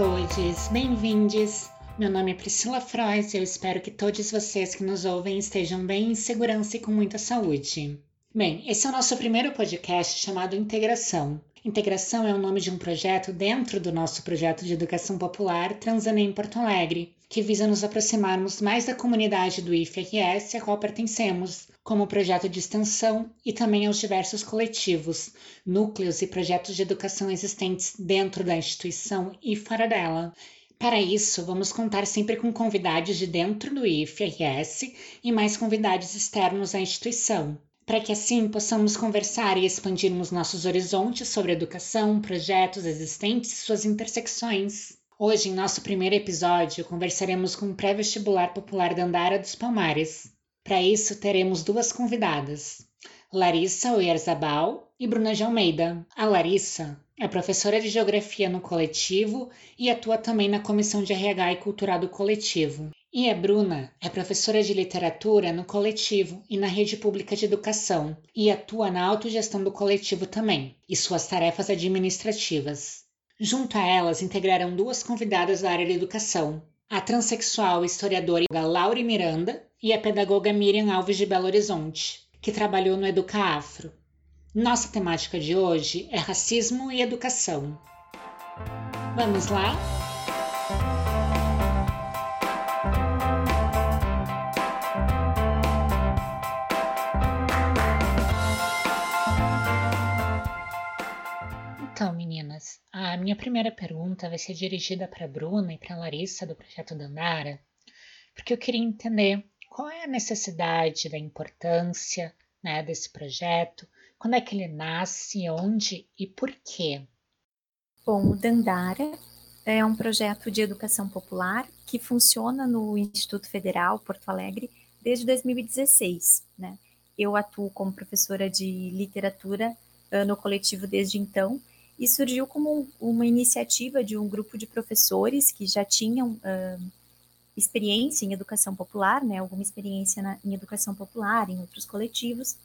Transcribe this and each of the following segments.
todos, bem-vindos. Meu nome é Priscila Frois e eu espero que todos vocês que nos ouvem estejam bem em segurança e com muita saúde. Bem, esse é o nosso primeiro podcast chamado Integração. Integração é o nome de um projeto dentro do nosso projeto de educação popular Transanem Porto Alegre, que visa nos aproximarmos mais da comunidade do IFRS a qual pertencemos, como projeto de extensão e também aos diversos coletivos, núcleos e projetos de educação existentes dentro da instituição e fora dela. Para isso, vamos contar sempre com convidados de dentro do IFRS e mais convidados externos à instituição, para que assim possamos conversar e expandirmos nossos horizontes sobre educação, projetos existentes e suas intersecções. Hoje, em nosso primeiro episódio, conversaremos com o pré-vestibular popular da Andara dos Palmares. Para isso, teremos duas convidadas, Larissa Oyerzabal e Bruna de Almeida. A Larissa é professora de Geografia no coletivo e atua também na Comissão de RH e Cultural do coletivo. E a Bruna é professora de Literatura no coletivo e na Rede Pública de Educação e atua na autogestão do coletivo também e suas tarefas administrativas. Junto a elas integrarão duas convidadas da área de educação, a transexual historiadora Laura Miranda e a pedagoga Miriam Alves de Belo Horizonte, que trabalhou no Educa Afro. Nossa temática de hoje é racismo e educação. Vamos lá? Meninas, a minha primeira pergunta vai ser dirigida para a Bruna e para a Larissa do Projeto Dandara, porque eu queria entender qual é a necessidade, da importância né, desse projeto, quando é que ele nasce, onde e por quê. Bom, o Dandara é um projeto de educação popular que funciona no Instituto Federal Porto Alegre desde 2016. Né? Eu atuo como professora de literatura uh, no coletivo desde então e surgiu como uma iniciativa de um grupo de professores que já tinham uh, experiência em educação popular, né, alguma experiência na, em educação popular, em outros coletivos,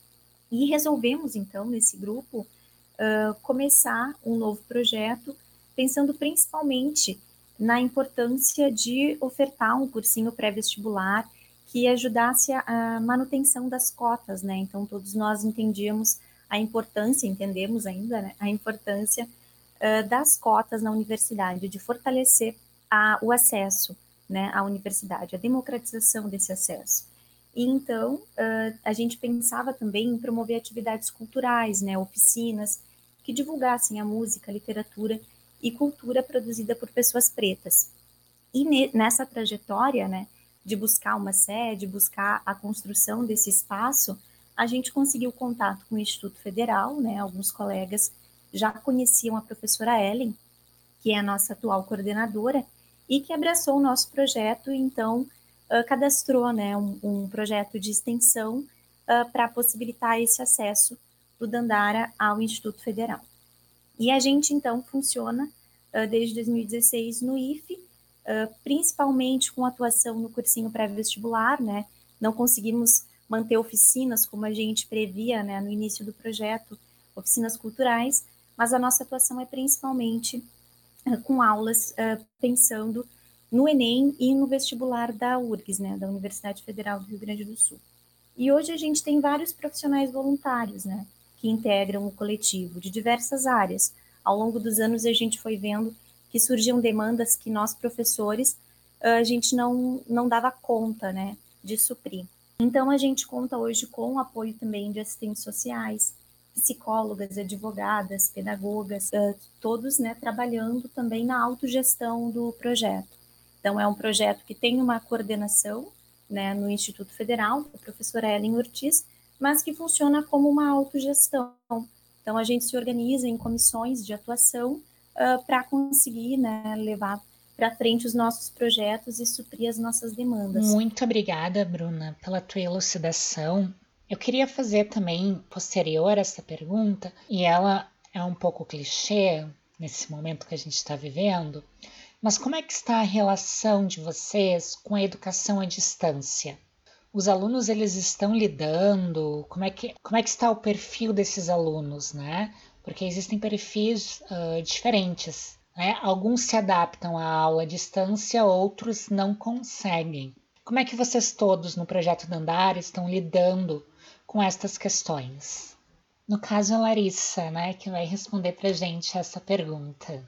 e resolvemos, então, nesse grupo, uh, começar um novo projeto, pensando principalmente na importância de ofertar um cursinho pré-vestibular que ajudasse a, a manutenção das cotas, né? Então, todos nós entendíamos a importância, entendemos ainda, né, a importância uh, das cotas na universidade, de fortalecer a, o acesso né, à universidade, a democratização desse acesso. E então, uh, a gente pensava também em promover atividades culturais, né, oficinas, que divulgassem a música, a literatura e cultura produzida por pessoas pretas. E ne nessa trajetória, né, de buscar uma sede, buscar a construção desse espaço, a gente conseguiu contato com o Instituto Federal, né? Alguns colegas já conheciam a professora Ellen, que é a nossa atual coordenadora, e que abraçou o nosso projeto e então uh, cadastrou né, um, um, projeto de extensão uh, para possibilitar esse acesso do Dandara ao Instituto Federal. E a gente então funciona uh, desde 2016 no IFE, principalmente com atuação no cursinho pré-vestibular, né? Não conseguimos manter oficinas, como a gente previa né, no início do projeto, oficinas culturais, mas a nossa atuação é principalmente uh, com aulas uh, pensando no Enem e no vestibular da URGS, né, da Universidade Federal do Rio Grande do Sul. E hoje a gente tem vários profissionais voluntários, né, que integram o coletivo de diversas áreas. Ao longo dos anos a gente foi vendo que surgiam demandas que nós professores a gente não não dava conta, né, de suprir. Então, a gente conta hoje com o apoio também de assistentes sociais, psicólogas, advogadas, pedagogas, todos né, trabalhando também na autogestão do projeto. Então, é um projeto que tem uma coordenação né, no Instituto Federal, a professora Ellen Ortiz, mas que funciona como uma autogestão. Então, a gente se organiza em comissões de atuação uh, para conseguir né, levar para frente os nossos projetos e suprir as nossas demandas. Muito obrigada, Bruna, pela tua elucidação. Eu queria fazer também, posterior a essa pergunta, e ela é um pouco clichê nesse momento que a gente está vivendo, mas como é que está a relação de vocês com a educação à distância? Os alunos eles estão lidando? Como é que, como é que está o perfil desses alunos, né? Porque existem perfis uh, diferentes Né? Alguns se adaptam à aula à distância, outros não conseguem. Como é que vocês todos no projeto Dandara estão lidando com estas questões? No caso, a Larissa, né, que vai responder para gente essa pergunta.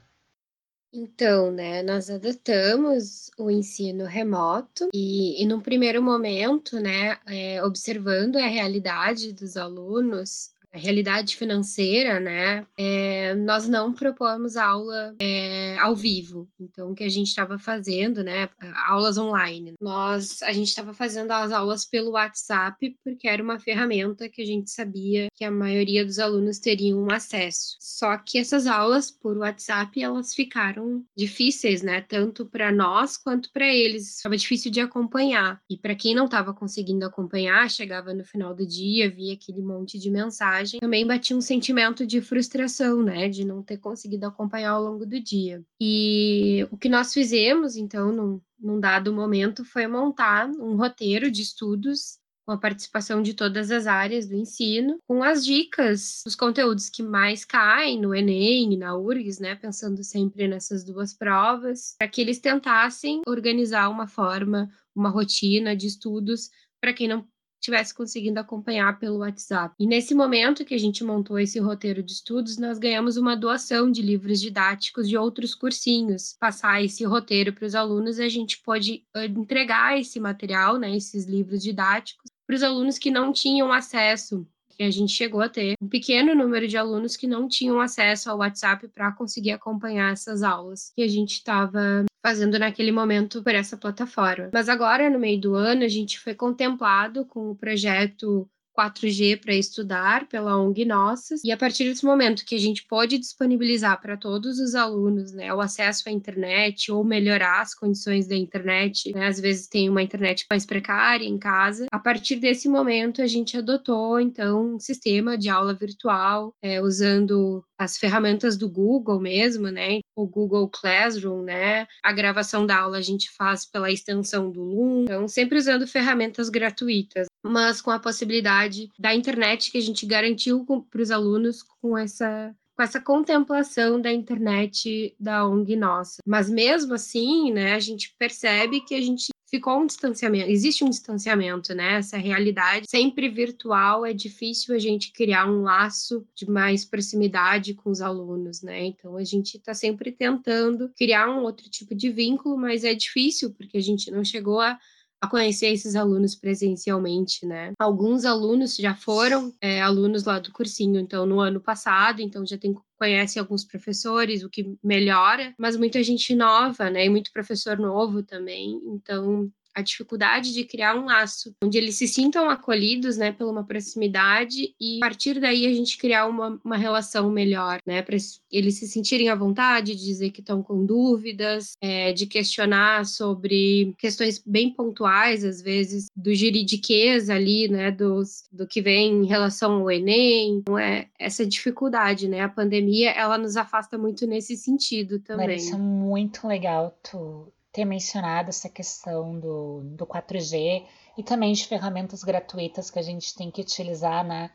Então, né, nós adotamos o ensino remoto e, e num primeiro momento, né, é, observando a realidade dos alunos, a realidade financeira, né, é, nós não propomos aula é, ao vivo. Então, o que a gente estava fazendo, né, aulas online. Nós, a gente estava fazendo as aulas pelo WhatsApp porque era uma ferramenta que a gente sabia que a maioria dos alunos teriam acesso. Só que essas aulas por WhatsApp, elas ficaram difíceis, né, tanto para nós quanto para eles. Estava difícil de acompanhar. E para quem não estava conseguindo acompanhar, chegava no final do dia, via aquele monte de mensagem também batia um sentimento de frustração, né, de não ter conseguido acompanhar ao longo do dia. E o que nós fizemos, então, num, num dado momento, foi montar um roteiro de estudos com a participação de todas as áreas do ensino, com as dicas, os conteúdos que mais caem no Enem e na URGS, né, pensando sempre nessas duas provas, para que eles tentassem organizar uma forma, uma rotina de estudos para quem não estivesse conseguindo acompanhar pelo WhatsApp. E nesse momento que a gente montou esse roteiro de estudos, nós ganhamos uma doação de livros didáticos de outros cursinhos. Passar esse roteiro para os alunos, a gente pode ah, entregar esse material, né, esses livros didáticos, para os alunos que não tinham acesso que a gente chegou a ter um pequeno número de alunos que não tinham acesso ao WhatsApp para conseguir acompanhar essas aulas que a gente estava fazendo naquele momento por essa plataforma. Mas agora, no meio do ano, a gente foi contemplado com o projeto 4G para estudar pela ONG Nossas, e a partir desse momento que a gente pode disponibilizar para todos os alunos né, o acesso à internet ou melhorar as condições da internet, né, às vezes tem uma internet mais precária em casa, a partir desse momento a gente adotou então um sistema de aula virtual, é, usando as ferramentas do Google mesmo, né? O Google Classroom, né? A gravação da aula a gente faz pela extensão do Loom, então sempre usando ferramentas gratuitas, mas com a possibilidade da internet que a gente garantiu para os alunos com essa com essa contemplação da internet da ONG nossa. Mas mesmo assim, né, a gente percebe que a gente ficou um distanciamento, existe um distanciamento, né? Essa realidade sempre virtual é difícil a gente criar um laço de mais proximidade com os alunos, né? Então a gente está sempre tentando criar um outro tipo de vínculo, mas é difícil porque a gente não chegou a a conhecer esses alunos presencialmente, né? Alguns alunos já foram é, alunos lá do cursinho, então no ano passado, então já tem conhece alguns professores, o que melhora, mas muita gente nova, né? E muito professor novo também. Então a dificuldade de criar um laço onde eles se sintam acolhidos, né, pela uma proximidade e a partir daí a gente criar uma, uma relação melhor, né, para eles se sentirem à vontade de dizer que estão com dúvidas, é, de questionar sobre questões bem pontuais, às vezes, do juridiquês ali, né, dos, do que vem em relação ao Enem, então é essa dificuldade, né, a pandemia, ela nos afasta muito nesse sentido também. Larissa, muito legal tu ter mencionado essa questão do, do 4G e também de ferramentas gratuitas que a gente tem que utilizar, né?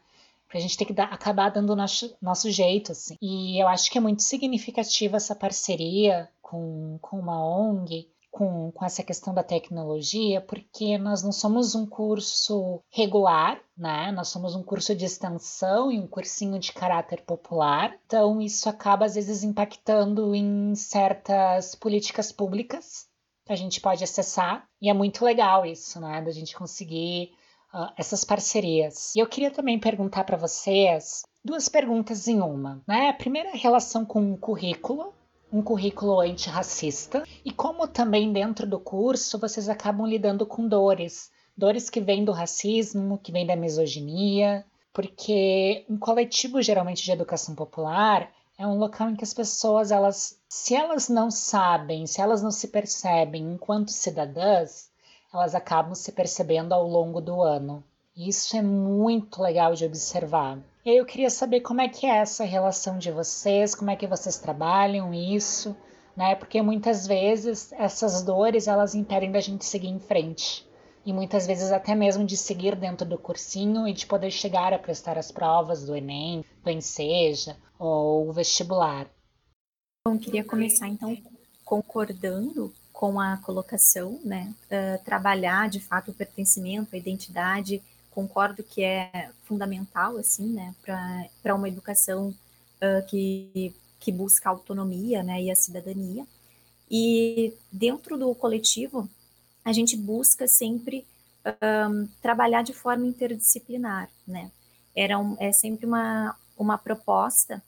Pra gente ter que dar, acabar dando o nosso, nosso jeito, assim. E eu acho que é muito significativa essa parceria com, com uma ONG, com, com essa questão da tecnologia, porque nós não somos um curso regular, né? Nós somos um curso de extensão e um cursinho de caráter popular. Então, isso acaba, às vezes, impactando em certas políticas públicas que a gente pode acessar. E é muito legal isso, né? Da gente conseguir uh, essas parcerias. E eu queria também perguntar para vocês duas perguntas em uma, né? A primeira é a relação com o currículo, um currículo antirracista. E como também dentro do curso vocês acabam lidando com dores, dores que vêm do racismo, que vêm da misoginia, porque um coletivo geralmente de educação popular é um local em que as pessoas elas, se elas não sabem, se elas não se percebem enquanto cidadãs, elas acabam se percebendo ao longo do ano. Isso é muito legal de observar. Eu queria saber como é que é essa relação de vocês, como é que vocês trabalham isso, né? Porque muitas vezes essas dores elas impedem da gente seguir em frente. E muitas vezes até mesmo de seguir dentro do cursinho e de poder chegar a prestar as provas do Enem, do Enseja ou o vestibular. Bom, queria começar então concordando com a colocação, né? Uh, trabalhar de fato o pertencimento, a identidade, concordo que é fundamental, assim, né, para uma educação uh, que, que busca autonomia, né, e a cidadania. E dentro do coletivo, a gente busca sempre um, trabalhar de forma interdisciplinar, né? Era um, é sempre uma, uma proposta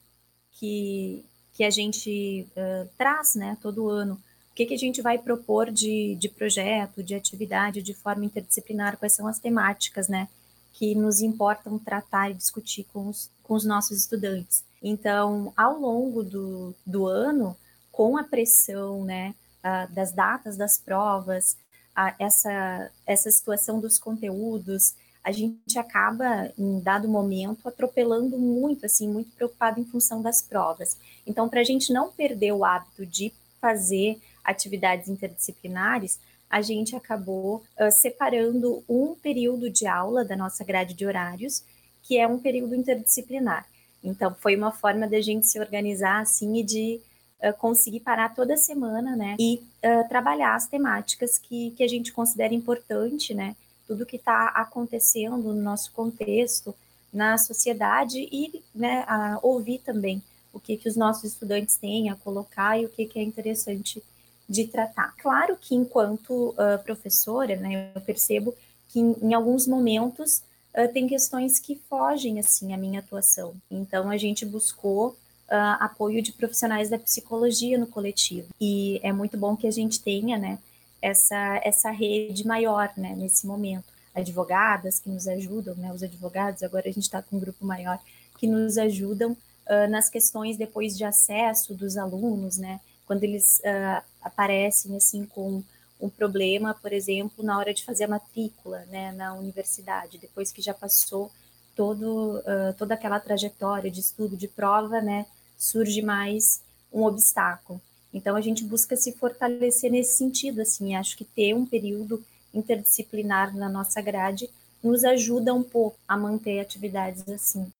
que, que a gente uh, traz, né, todo ano. O que, que a gente vai propor de, de projeto, de atividade de forma interdisciplinar, quais são as temáticas, né, que nos importam tratar e discutir com os, com os nossos estudantes. Então, ao longo do, do ano, com a pressão né, das datas das provas, essa, essa situação dos conteúdos, a gente acaba, em dado momento, atropelando muito, assim, muito preocupado em função das provas. Então, para a gente não perder o hábito de fazer atividades interdisciplinares, a gente acabou uh, separando um período de aula da nossa grade de horários, que é um período interdisciplinar. Então, foi uma forma da gente se organizar assim e de uh, conseguir parar toda semana, né? E uh, trabalhar as temáticas que, que a gente considera importante, né? Tudo que está acontecendo no nosso contexto, na sociedade e né, a ouvir também o que, que os nossos estudantes têm a colocar e o que, que é interessante de tratar. Claro que enquanto uh, professora, né, eu percebo que em, em alguns momentos uh, tem questões que fogem assim à minha atuação. Então a gente buscou uh, apoio de profissionais da psicologia no coletivo e é muito bom que a gente tenha, né, essa essa rede maior, né, nesse momento. Advogadas que nos ajudam, né, os advogados. Agora a gente está com um grupo maior que nos ajudam nas questões depois de acesso dos alunos, né, quando eles uh, aparecem assim com um problema, por exemplo, na hora de fazer a matrícula né, na universidade, depois que já passou todo, uh, toda aquela trajetória de estudo, de prova, né, surge mais um obstáculo. Então, a gente busca se fortalecer nesse sentido, assim, acho que ter um período interdisciplinar na nossa grade nos ajuda um pouco a manter atividades assim.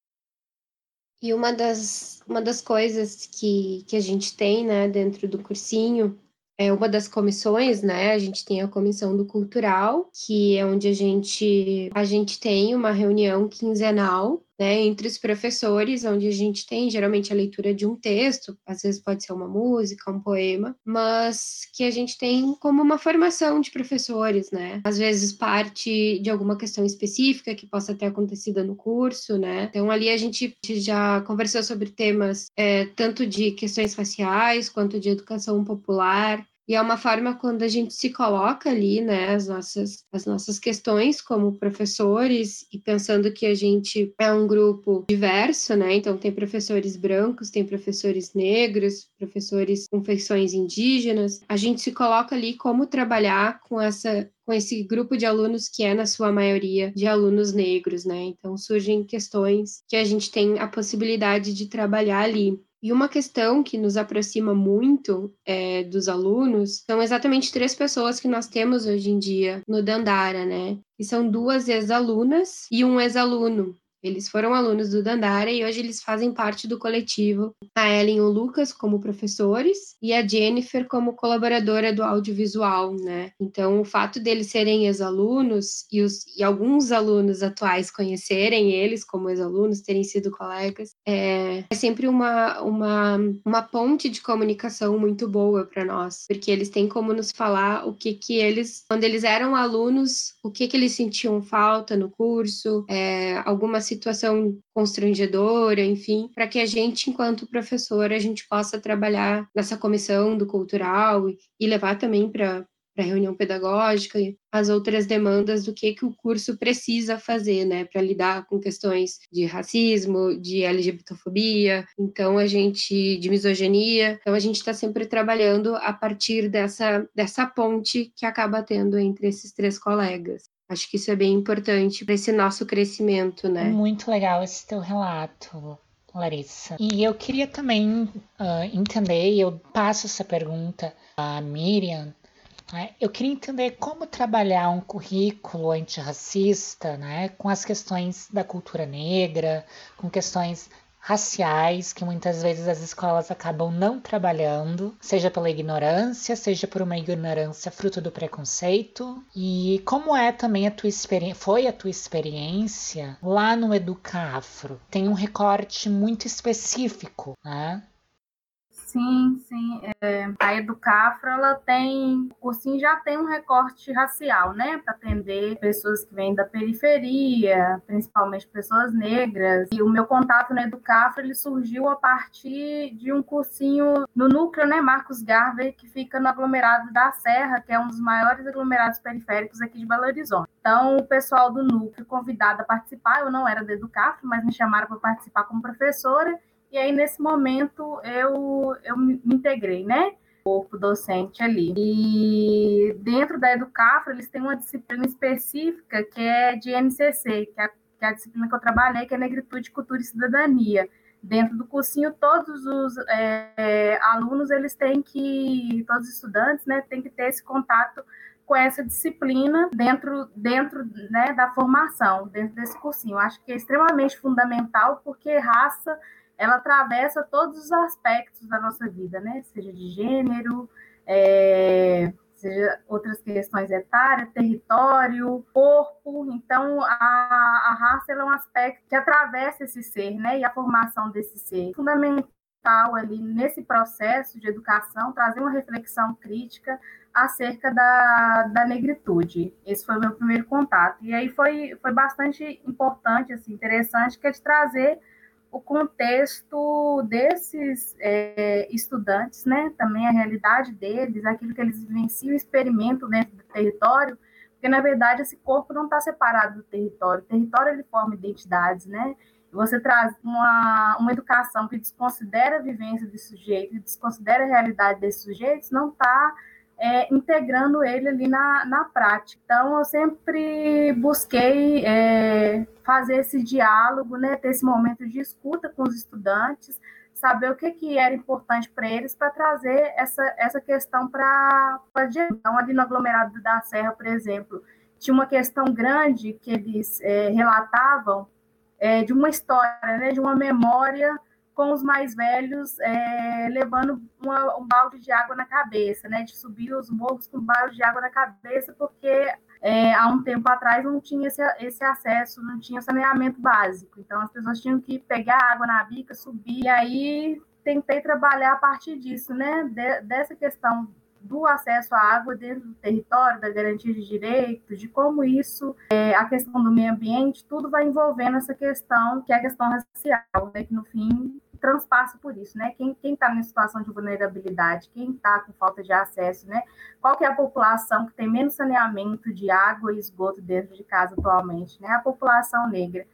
E uma das, uma das coisas que, que a gente tem né, dentro do cursinho é uma das comissões, né? A gente tem a comissão do cultural, que é onde a gente a gente tem uma reunião quinzenal, né, entre os professores, onde a gente tem geralmente a leitura de um texto, às vezes pode ser uma música, um poema, mas que a gente tem como uma formação de professores, né? Às vezes parte de alguma questão específica que possa ter acontecido no curso, né? Então ali a gente já conversou sobre temas é, tanto de questões faciais quanto de educação popular, e é uma forma quando a gente se coloca ali, né, as nossas, as nossas questões como professores e pensando que a gente é um grupo diverso, né? Então tem professores brancos, tem professores negros, professores com feições indígenas. A gente se coloca ali como trabalhar com essa com esse grupo de alunos que é na sua maioria de alunos negros, né? Então surgem questões que a gente tem a possibilidade de trabalhar ali. E uma questão que nos aproxima muito é, dos alunos são exatamente três pessoas que nós temos hoje em dia no Dandara, né? Que são duas ex-alunas e um ex-aluno. Eles foram alunos do Dandara e hoje eles fazem parte do coletivo. A Ellen e o Lucas como professores e a Jennifer como colaboradora do audiovisual, né? Então, o fato deles serem ex-alunos e, e alguns alunos atuais conhecerem eles como ex-alunos, terem sido colegas, é, é sempre uma, uma, uma ponte de comunicação muito boa para nós, porque eles têm como nos falar o que que eles, quando eles eram alunos, o que que eles sentiam falta no curso, é, algumas situação constrangedora, enfim, para que a gente, enquanto professor, a gente possa trabalhar nessa comissão do cultural e, levar também para para a reunião pedagógica as outras demandas do que, que o curso precisa fazer, né, para lidar com questões de racismo, de LGBTfobia, então a gente de misoginia, então a gente está sempre trabalhando a partir dessa dessa ponte que acaba tendo entre esses três colegas. Acho que isso é bem importante para esse nosso crescimento, né? Muito legal esse teu relato, Larissa. E eu queria também uh, entender, e eu passo essa pergunta a Miriam, né? eu queria entender como trabalhar um currículo antirracista né, com as questões da cultura negra, com questões raciais que muitas vezes as escolas acabam não trabalhando, seja pela ignorância, seja por uma ignorância fruto do preconceito. E como é também a tua experiência, foi a tua experiência lá no Educafro? Tem um recorte muito específico, né? Sim, sim. É, a Educafra, ela tem, o cursinho já tem um recorte racial, né? Para atender pessoas que vêm da periferia, principalmente pessoas negras. E o meu contato na Educafra, ele surgiu a partir de um cursinho no núcleo, né? Marcos Garvey, que fica no aglomerado da Serra, que é um dos maiores aglomerados periféricos aqui de Belo Horizonte. Então, o pessoal do núcleo convidado a participar, eu não era da Educafra, mas me chamaram para participar como professora e aí, nesse momento, eu, eu me integrei, né? corpo docente ali. E dentro da Educafra, eles têm uma disciplina específica que é de NCC, que é, a, que é a disciplina que eu trabalhei, que é Negritude, Cultura e Cidadania. Dentro do cursinho, todos os é, alunos, eles têm que, todos os estudantes, né, têm que ter esse contato com essa disciplina dentro, dentro né, da formação, dentro desse cursinho. Eu acho que é extremamente fundamental, porque raça ela atravessa todos os aspectos da nossa vida, né? Seja de gênero, é, seja outras questões etárias, território, corpo. Então, a, a raça é um aspecto que atravessa esse ser, né? E a formação desse ser. Fundamental ali nesse processo de educação, trazer uma reflexão crítica acerca da, da negritude. Esse foi o meu primeiro contato. E aí foi, foi bastante importante, assim, interessante, que é de trazer o contexto desses é, estudantes, né, também a realidade deles, aquilo que eles vivenciam experimentam dentro do território, porque na verdade esse corpo não está separado do território, o território ele forma identidades, né, você traz uma, uma educação que desconsidera a vivência desse sujeito, desconsidera a realidade desses sujeitos, não está é, integrando ele ali na, na prática. Então, eu sempre busquei é, fazer esse diálogo, né, ter esse momento de escuta com os estudantes, saber o que, que era importante para eles para trazer essa, essa questão para Então, ali no aglomerado da Serra, por exemplo, tinha uma questão grande que eles é, relatavam é, de uma história, né, de uma memória com os mais velhos é, levando uma, um balde de água na cabeça, né? De subir os morros com um balde de água na cabeça, porque é, há um tempo atrás não tinha esse, esse, acesso, não tinha saneamento básico. Então as pessoas tinham que pegar água na bica, subir. E aí tentei trabalhar a partir disso, né? De, dessa questão do acesso à água dentro do território, da garantia de direitos, de como isso, é, a questão do meio ambiente, tudo vai envolvendo essa questão, que é a questão racial, né, que no fim transpassa por isso, né? Quem está em situação de vulnerabilidade, quem está com falta de acesso, né? Qual que é a população que tem menos saneamento de água e esgoto dentro de casa atualmente, né? A população negra.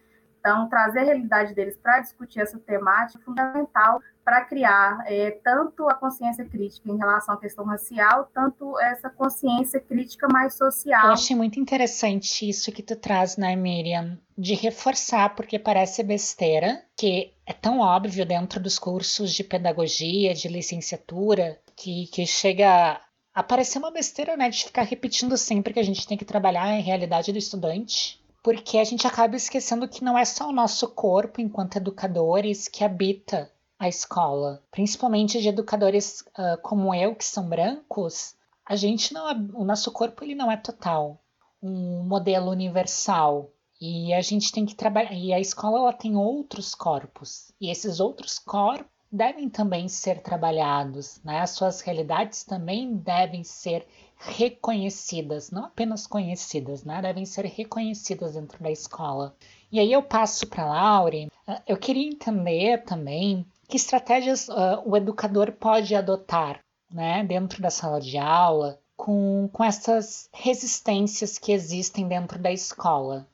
Então, trazer a realidade deles para discutir essa temática é fundamental para criar é, tanto a consciência crítica em relação à questão racial, tanto essa consciência crítica mais social. Eu achei muito interessante isso que tu traz, né, Miriam? De reforçar, porque parece besteira, que é tão óbvio dentro dos cursos de pedagogia, de licenciatura, que, que chega parecer uma besteira, né? De ficar repetindo sempre que a gente tem que trabalhar a realidade do estudante porque a gente acaba esquecendo que não é só o nosso corpo enquanto educadores que habita a escola, principalmente de educadores uh, como eu que são brancos. A gente não, o nosso corpo ele não é total, um modelo universal. E a gente tem que trabalhar. E a escola ela tem outros corpos. E esses outros corpos devem também ser trabalhados, né? As suas realidades também devem ser reconhecidas, não apenas conhecidas, né? Devem ser reconhecidas dentro da escola. E aí eu passo para a Laure. Ah, eu queria entender também que estratégias uh, o educador pode adotar, né, dentro da sala de aula, com, com essas resistências que existem dentro da escola,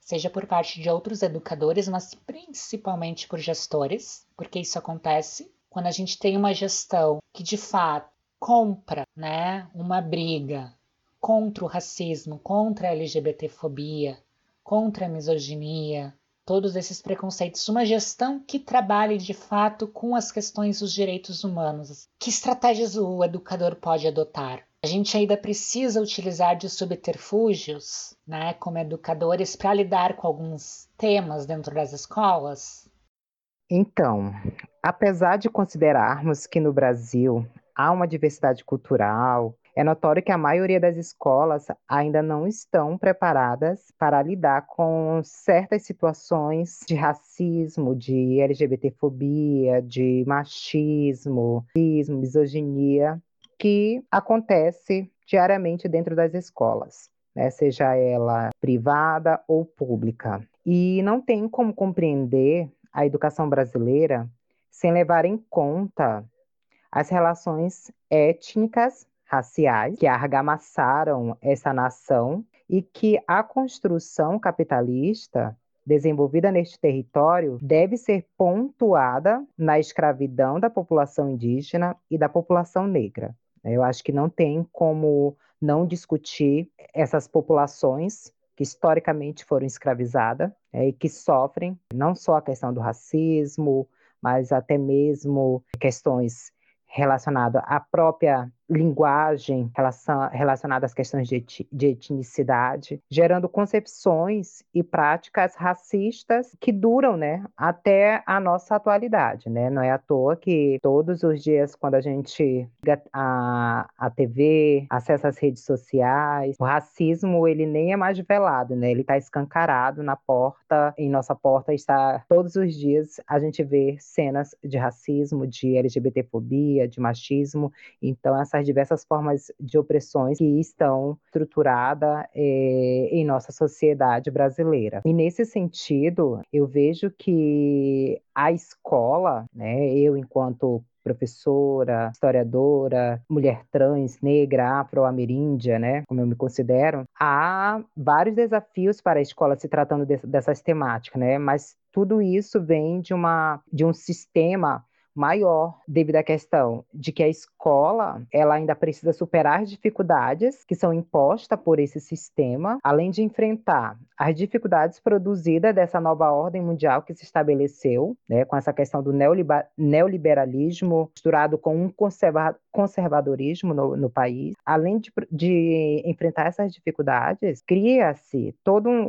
seja por parte de outros educadores, mas principalmente por gestores, porque isso acontece quando a gente tem uma gestão que de fato compra né, uma briga contra o racismo, contra a LGBTfobia, contra a misoginia, todos esses preconceitos, uma gestão que trabalhe de fato com as questões dos direitos humanos. Que estratégias o educador pode adotar? A gente ainda precisa utilizar de subterfúgios, né, como educadores, para lidar com alguns temas dentro das escolas? Então, apesar de considerarmos que no Brasil há uma diversidade cultural, é notório que a maioria das escolas ainda não estão preparadas para lidar com certas situações de racismo, de LGBTfobia, de machismo, misoginia, que acontece diariamente dentro das escolas, né? seja ela privada ou pública. E não tem como compreender a educação brasileira sem levar em conta as relações étnicas raciais que argamassaram essa nação e que a construção capitalista desenvolvida neste território deve ser pontuada na escravidão da população indígena e da população negra. Eu acho que não tem como não discutir essas populações que historicamente foram escravizadas é, e que sofrem não só a questão do racismo, mas até mesmo questões relacionadas à própria linguagem relacionada às questões de, de etnicidade, gerando concepções e práticas racistas que duram, né, até a nossa atualidade, né? Não é à toa que todos os dias, quando a gente liga a, a TV, acessa as redes sociais, o racismo, ele nem é mais velado, né? Ele está escancarado na porta, em nossa porta está todos os dias a gente vê cenas de racismo, de LGBTfobia, de machismo, então essa as diversas formas de opressões que estão estruturadas é, em nossa sociedade brasileira. E nesse sentido, eu vejo que a escola, né, eu enquanto professora, historiadora, mulher trans, negra, afro-ameríndia, né, como eu me considero, há vários desafios para a escola se tratando de, dessas temáticas, né, mas tudo isso vem de uma de um sistema maior devido à questão de que a escola ela ainda precisa superar as dificuldades que são impostas por esse sistema, além de enfrentar as dificuldades produzidas dessa nova ordem mundial que se estabeleceu, né, com essa questão do neoliberalismo misturado com um conserva conservadorismo no, no, país. Além de, de, enfrentar essas dificuldades, cria-se todo um,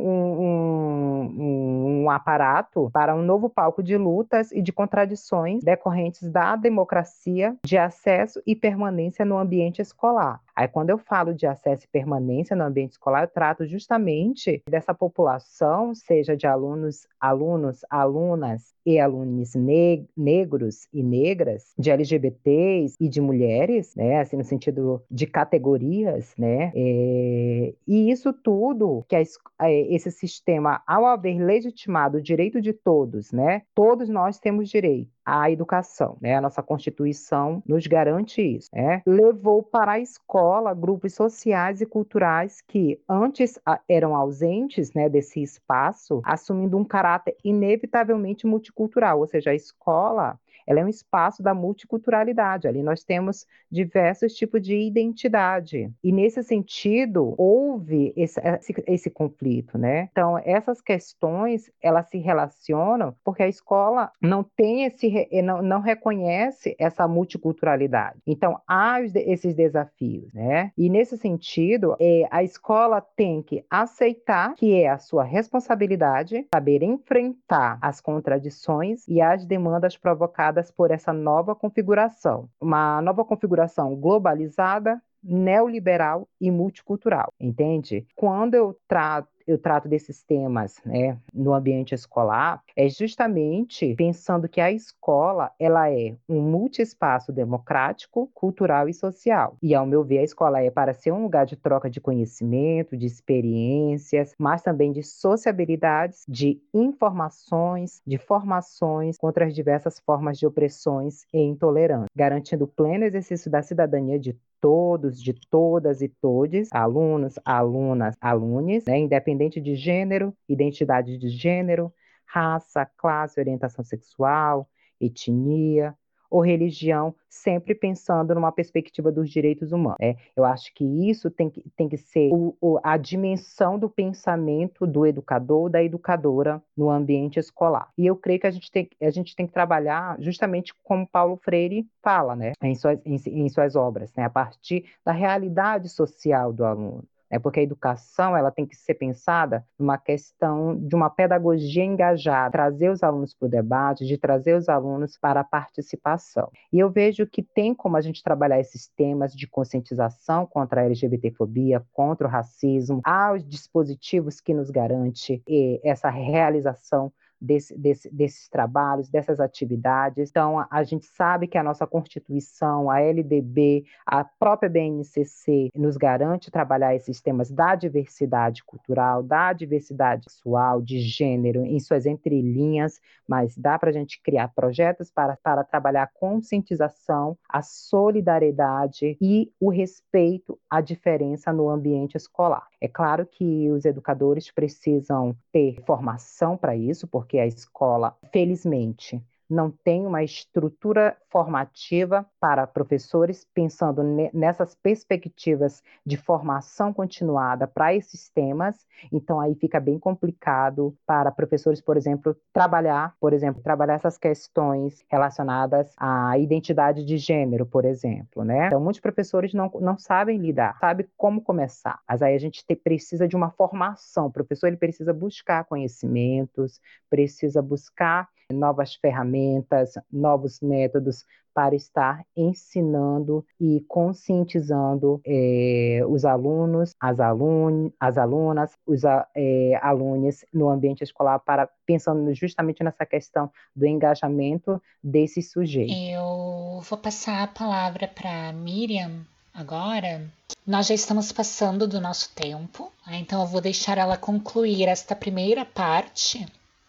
um, um aparato para um novo palco de lutas e de contradições decorrentes decorrentes da democracia de acesso e permanência no ambiente escolar. Aí, quando eu falo de acesso e permanência no ambiente escolar, eu trato justamente dessa população, seja de alunos, alunos, alunas e alunos ne negros e negras, de LGBTs e de mulheres, né, assim, no sentido de categorias, né, é, e isso tudo que a, esse sistema, ao haver legitimado o direito de todos, né, todos nós temos direito à educação, né, a nossa Constituição nos garante isso, né, levou para a escola grupos sociais e culturais que antes eram ausentes, né, desse espaço, assumindo um caráter inevitavelmente multicultural multicultural, ou seja, a escola ela é um espaço da multiculturalidade. Ali nós temos diversos tipos de identidade. E nesse sentido, houve esse, esse, esse, conflito, né? Então, essas questões, elas se relacionam porque a escola não tem esse, não, não reconhece essa multiculturalidade. Então, há esses desafios, né? E nesse sentido, é, a escola tem que aceitar que é a sua responsabilidade saber enfrentar as contradições e as demandas provocadas por essa nova configuração. Uma nova configuração globalizada, neoliberal e multicultural, entende? Quando eu trato eu trato desses temas né, no ambiente escolar é justamente pensando que a escola ela é um multiespaço democrático, cultural e social. E, ao meu ver, a escola é para ser um lugar de troca de conhecimento, de experiências, mas também de sociabilidades, de informações, de formações contra as diversas formas de opressões e intolerância, garantindo o pleno exercício da cidadania de todos, de todas e todes, alunos, alunas, alunos, né, independente de gênero, identidade de gênero, raça, classe, orientação sexual, etnia, ou religião, sempre pensando numa perspectiva dos direitos humanos. É, eu acho que isso tem que, tem que ser o, o, a dimensão do pensamento do educador, da educadora no ambiente escolar. E eu creio que a gente tem, a gente tem que trabalhar justamente como Paulo Freire fala, né, em suas, em, em suas obras, né, a partir da realidade social do aluno. É porque a educação ela tem que ser pensada numa questão de uma pedagogia engajada, trazer os alunos para o debate, de trazer os alunos para a participação. E eu vejo que tem como a gente trabalhar esses temas de conscientização contra a LGBTfobia, contra o racismo, há os dispositivos que nos garante eh, essa realização desse, desse, desses trabalhos, dessas atividades. Então, a, a, gente sabe que a nossa Constituição, a LDB, a própria BNCC nos garante trabalhar esses temas da diversidade cultural, da diversidade sexual, de gênero, em suas entrelinhas, mas dá para a gente criar projetos para, para trabalhar a conscientização, a solidariedade e o respeito à diferença no ambiente escolar. É claro que os educadores precisam ter formação para isso, porque a escola, felizmente, não tem uma estrutura formativa para professores, pensando nessas perspectivas de formação continuada para esses temas. Então, aí fica bem complicado para professores, por exemplo, trabalhar, por exemplo, trabalhar essas questões relacionadas à identidade de gênero, por exemplo, né? Então, muitos professores não, não sabem lidar, sabem como começar. Mas aí a gente te, precisa de uma formação. O professor ele precisa buscar conhecimentos, precisa buscar novas ferramentas, novos métodos para estar ensinando e conscientizando é, os alunos, as, alun as alunas, os é, alunos no ambiente escolar, para pensando justamente nessa questão do engajamento desses sujeitos. Eu vou passar a palavra para Miriam agora. Nós já estamos passando do nosso tempo, né? então eu vou deixar ela concluir esta primeira parte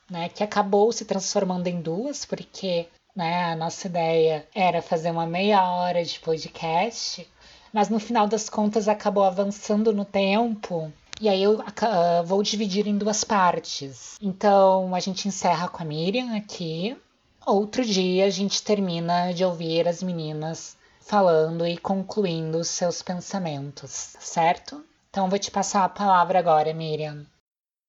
né, que acabou se transformando em duas, porque né, a nossa ideia era fazer uma meia hora de podcast, mas no final das contas acabou avançando no tempo. E aí eu uh, vou dividir em duas partes. Então a gente encerra com a Miriam aqui. Outro dia a gente termina de ouvir as meninas falando e concluindo os seus pensamentos, certo? Então vou te passar a palavra agora, Miriam.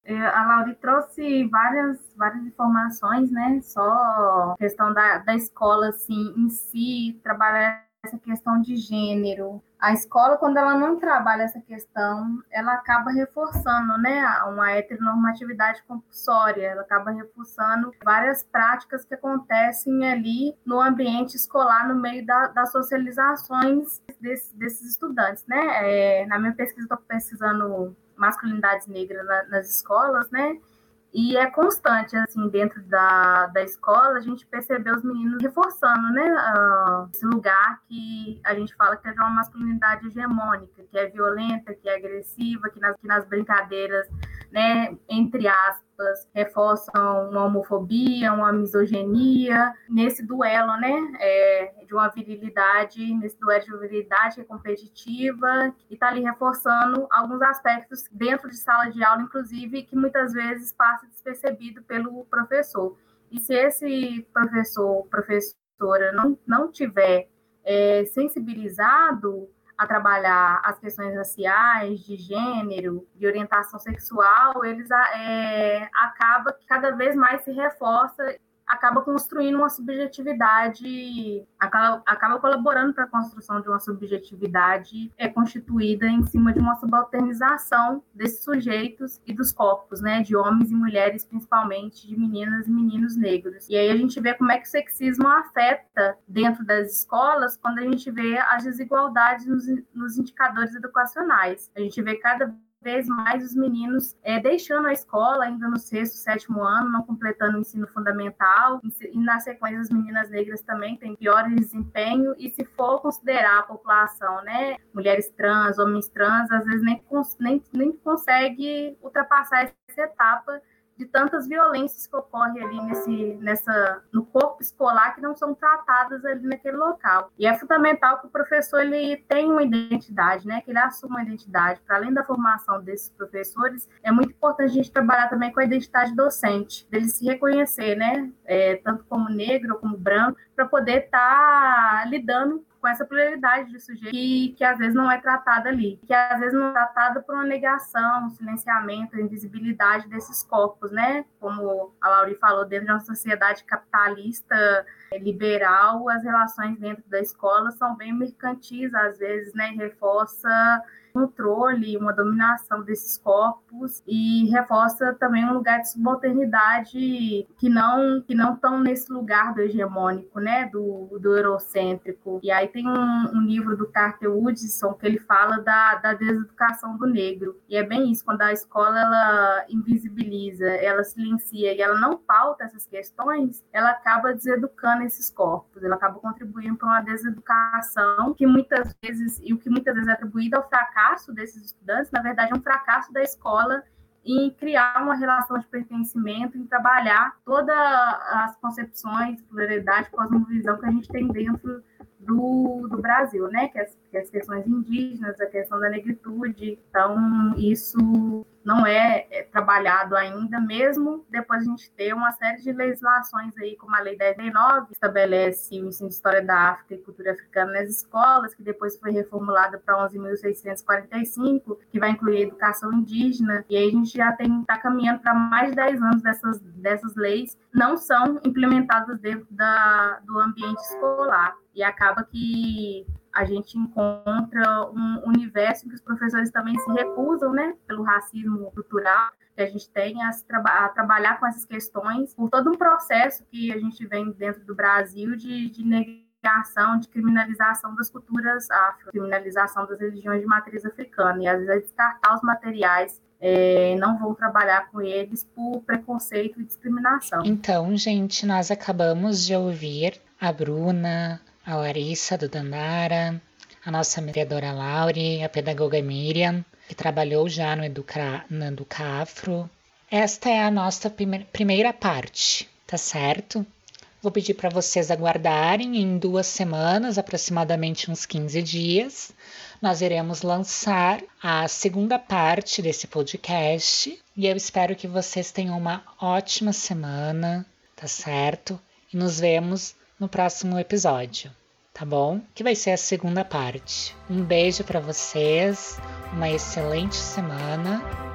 É, a Lauri trouxe várias, várias informações, né? Só questão da, da escola assim, em si, trabalhar essa questão de gênero. A escola, quando ela não trabalha essa questão, ela acaba reforçando né, uma heteronormatividade compulsória, ela acaba reforçando várias práticas que acontecem ali no ambiente escolar, no meio da, das socializações desse, desses estudantes. Né? É, na minha pesquisa, estou pesquisando masculinidades negras na, nas escolas, né? E é constante, assim, dentro da, da escola, a gente percebeu os meninos reforçando, né, uh, esse lugar que a gente fala que é de uma masculinidade hegemônica, que é violenta, que é agressiva, que nas, que nas brincadeiras, né, entre aspas, reforçam uma homofobia, uma misoginia, nesse duelo, né, é, de uma virilidade, nesse duelo de virilidade competitiva, e está ali reforçando alguns aspectos dentro de sala de aula, inclusive, que muitas vezes passa despercebido pelo professor. E se esse professor, professora, não, não tiver é, sensibilizado a trabalhar as questões raciais, de gênero, de orientação sexual, eles é, acaba que cada vez mais se reforça acaba construindo uma subjetividade, acaba, acaba colaborando para a construção de uma subjetividade é constituída em cima de uma subalternização desses sujeitos e dos corpos, né, de homens e mulheres, principalmente de meninas e meninos negros. E aí a gente vê como é que o sexismo afeta dentro das escolas quando a gente vê as desigualdades nos, nos indicadores educacionais. A gente vê cada vez mais os meninos é, deixando a escola ainda no sexto, sétimo ano, não completando o ensino fundamental, e na sequência as meninas negras também têm pior desempenho, e se for considerar a população, né, mulheres trans, homens trans, às vezes nem, nem, nem consegue ultrapassar essa etapa de tantas violências que ocorrem ali nesse, nessa, no corpo escolar que não são tratadas ali naquele local. E é fundamental que o professor ele tenha uma identidade, né? Que ele assuma uma identidade. Para além da formação desses professores, é muito importante a gente trabalhar também com a identidade docente, dele se reconhecer, né? É, tanto como negro como branco, para poder estar tá lidando com essa pluralidade de sujeito que, que às vezes não é tratada ali, que às vezes não é tratada por uma negação, um silenciamento, invisibilidade desses corpos, né? Como a Lauri falou, dentro de uma sociedade capitalista liberal, as relações dentro da escola são bem mercantis, às vezes, né? Reforça controle, uma dominação desses corpos e reforça também um lugar de subalternidade que não que não estão nesse lugar do hegemônico, né, do, do eurocêntrico. E aí tem um, um livro do Carter Woodson que ele fala da, da deseducação do negro. E é bem isso, quando a escola ela invisibiliza, ela silencia e ela não pauta essas questões, ela acaba deseducando esses corpos, ela acaba contribuindo para uma deseducação que muitas vezes, e o que muitas vezes é atribuído ao fracasso desses estudantes, na verdade é um fracasso da escola em criar uma relação de pertencimento, em trabalhar todas as concepções, pluralidade, cosmovisão que a gente tem dentro do, do Brasil, né? Que as, que as questões indígenas, a questão da negritude. Então, isso não é, é, trabalhado ainda, mesmo depois de a gente ter uma série de legislações aí, como a Lei 10.9, que estabelece o ensino de História da África e Cultura Africana nas escolas, que depois foi reformulada para 11.645, que vai incluir educação indígena, e aí a gente já está caminhando para mais de 10 anos dessas, dessas leis, não são implementadas dentro da, do ambiente escolar, e acaba que a gente encontra um universo que os professores também se recusam, né, pelo racismo cultural que a gente tem a, a, trabalhar com essas questões por todo um processo que a gente vem dentro do Brasil de, de negação, de criminalização das culturas afro, criminalização das religiões de matriz africana e às vezes é descartar os materiais é, não vou trabalhar com eles por preconceito e discriminação. Então, gente, nós acabamos de ouvir a Bruna, a Larissa do Dandara, a nossa mediadora Laure, a pedagoga Miriam, que trabalhou já no, Educa, no Educafro. Esta é a nossa primeira parte, tá certo? Vou pedir para vocês aguardarem em duas semanas, aproximadamente uns 15 dias. Nós iremos lançar a segunda parte desse podcast e eu espero que vocês tenham uma ótima semana, tá certo? E nos vemos no próximo episódio, tá bom? Que vai ser a segunda parte. Um beijo para vocês, uma excelente semana